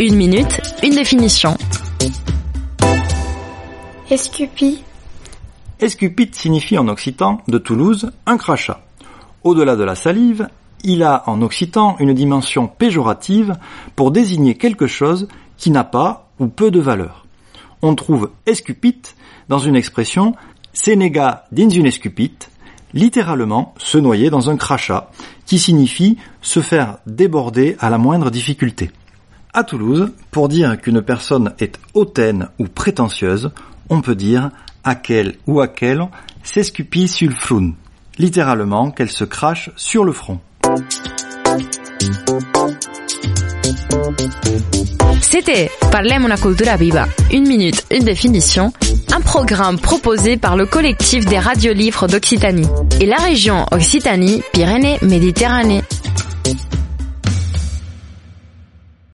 Une minute, une définition. Escupi. Escupite signifie en occitan de Toulouse un crachat. Au-delà de la salive, il a en occitan une dimension péjorative pour désigner quelque chose qui n'a pas ou peu de valeur. On trouve escupite dans une expression sénéga dins une escupite, littéralement se noyer dans un crachat, qui signifie se faire déborder à la moindre difficulté. À Toulouse, pour dire qu'une personne est hautaine ou prétentieuse, on peut dire à quel ou à quel s'escupit sur le front, littéralement qu'elle se crache sur le front. C'était Parlem una cultura viva. Une minute, une définition. Un programme proposé par le collectif des radiolivres d'Occitanie et la région Occitanie-Pyrénées-Méditerranée.